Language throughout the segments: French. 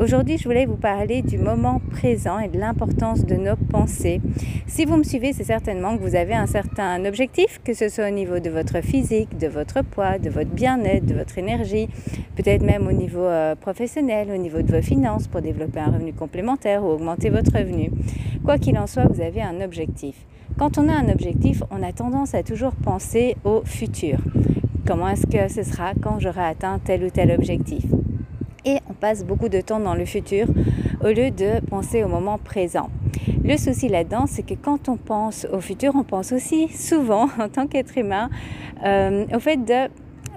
Aujourd'hui, je voulais vous parler du moment présent et de l'importance de nos pensées. Si vous me suivez, c'est certainement que vous avez un certain objectif, que ce soit au niveau de votre physique, de votre poids, de votre bien-être, de votre énergie, peut-être même au niveau euh, professionnel, au niveau de vos finances pour développer un revenu complémentaire ou augmenter votre revenu. Quoi qu'il en soit, vous avez un objectif. Quand on a un objectif, on a tendance à toujours penser au futur. Comment est-ce que ce sera quand j'aurai atteint tel ou tel objectif? Et on passe beaucoup de temps dans le futur au lieu de penser au moment présent. Le souci là-dedans, c'est que quand on pense au futur, on pense aussi souvent, en tant qu'être humain, euh, au fait de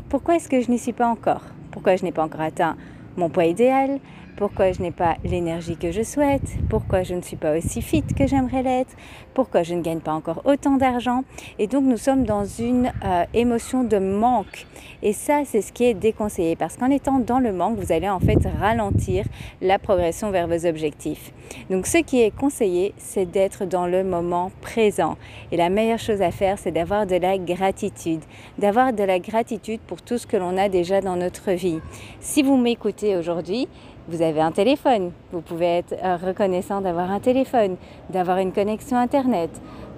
pourquoi est-ce que je n'y suis pas encore? Pourquoi je n'ai pas encore atteint mon poids idéal? Pourquoi je n'ai pas l'énergie que je souhaite, pourquoi je ne suis pas aussi fit que j'aimerais l'être, pourquoi je ne gagne pas encore autant d'argent? Et donc nous sommes dans une euh, émotion de manque. Et ça, c'est ce qui est déconseillé parce qu'en étant dans le manque, vous allez en fait ralentir la progression vers vos objectifs. Donc ce qui est conseillé, c'est d'être dans le moment présent. Et la meilleure chose à faire, c'est d'avoir de la gratitude, d'avoir de la gratitude pour tout ce que l'on a déjà dans notre vie. Si vous m'écoutez aujourd'hui, vous avez un téléphone. Vous pouvez être euh, reconnaissant d'avoir un téléphone, d'avoir une connexion Internet,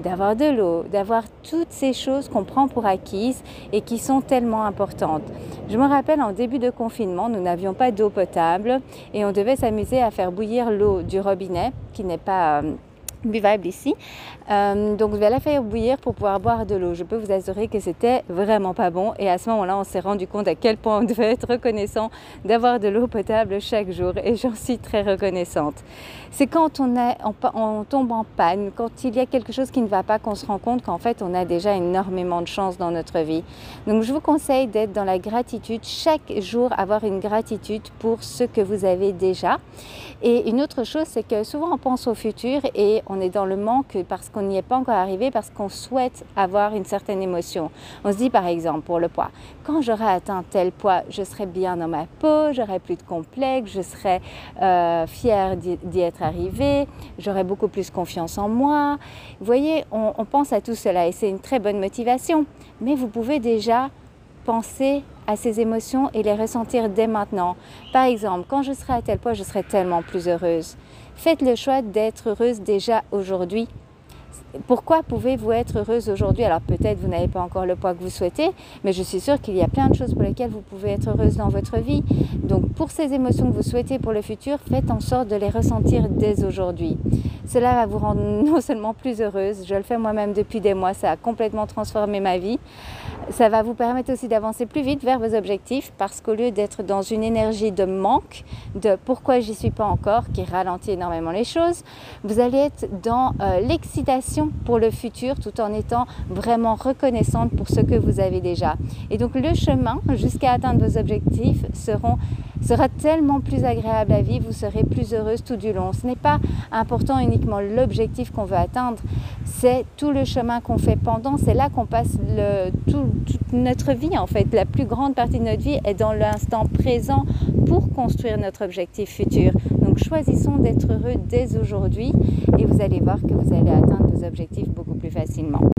d'avoir de l'eau, d'avoir toutes ces choses qu'on prend pour acquises et qui sont tellement importantes. Je me rappelle en début de confinement, nous n'avions pas d'eau potable et on devait s'amuser à faire bouillir l'eau du robinet qui n'est pas... Euh, buvable ici. Euh, donc je vais la faire bouillir pour pouvoir boire de l'eau. Je peux vous assurer que c'était vraiment pas bon et à ce moment-là on s'est rendu compte à quel point on devait être reconnaissant d'avoir de l'eau potable chaque jour et j'en suis très reconnaissante. C'est quand on, est, on, tombe en panne, quand il y a quelque chose qui ne va pas qu'on se rend compte qu'en fait on a déjà énormément de chance dans notre vie. Donc je vous conseille d'être dans la gratitude chaque jour, avoir une gratitude pour ce que vous avez déjà. Et une autre chose c'est que souvent on pense au futur et on on est dans le manque parce qu'on n'y est pas encore arrivé, parce qu'on souhaite avoir une certaine émotion. On se dit par exemple pour le poids, quand j'aurai atteint tel poids, je serai bien dans ma peau, j'aurai plus de complexe, je serai euh, fière d'y être arrivé, j'aurai beaucoup plus confiance en moi. Vous voyez, on pense à tout cela et c'est une très bonne motivation. Mais vous pouvez déjà penser à ces émotions et les ressentir dès maintenant. Par exemple, quand je serai à tel poids, je serai tellement plus heureuse. Faites le choix d'être heureuse déjà aujourd'hui. Pourquoi pouvez-vous être heureuse aujourd'hui? Alors peut-être vous n'avez pas encore le poids que vous souhaitez, mais je suis sûre qu'il y a plein de choses pour lesquelles vous pouvez être heureuse dans votre vie. Donc pour ces émotions que vous souhaitez pour le futur, faites en sorte de les ressentir dès aujourd'hui. Cela va vous rendre non seulement plus heureuse, je le fais moi-même depuis des mois, ça a complètement transformé ma vie. Ça va vous permettre aussi d'avancer plus vite vers vos objectifs parce qu'au lieu d'être dans une énergie de manque, de pourquoi j'y suis pas encore, qui ralentit énormément les choses, vous allez être dans euh, l'excitation pour le futur tout en étant vraiment reconnaissante pour ce que vous avez déjà. Et donc le chemin jusqu'à atteindre vos objectifs sera tellement plus agréable à vivre, vous serez plus heureuse tout du long. Ce n'est pas important uniquement l'objectif qu'on veut atteindre, c'est tout le chemin qu'on fait pendant, c'est là qu'on passe toute notre vie en fait. La plus grande partie de notre vie est dans l'instant présent pour construire notre objectif futur. Donc choisissons d'être heureux dès aujourd'hui et vous allez voir que vous allez atteindre vos objectifs beaucoup plus facilement.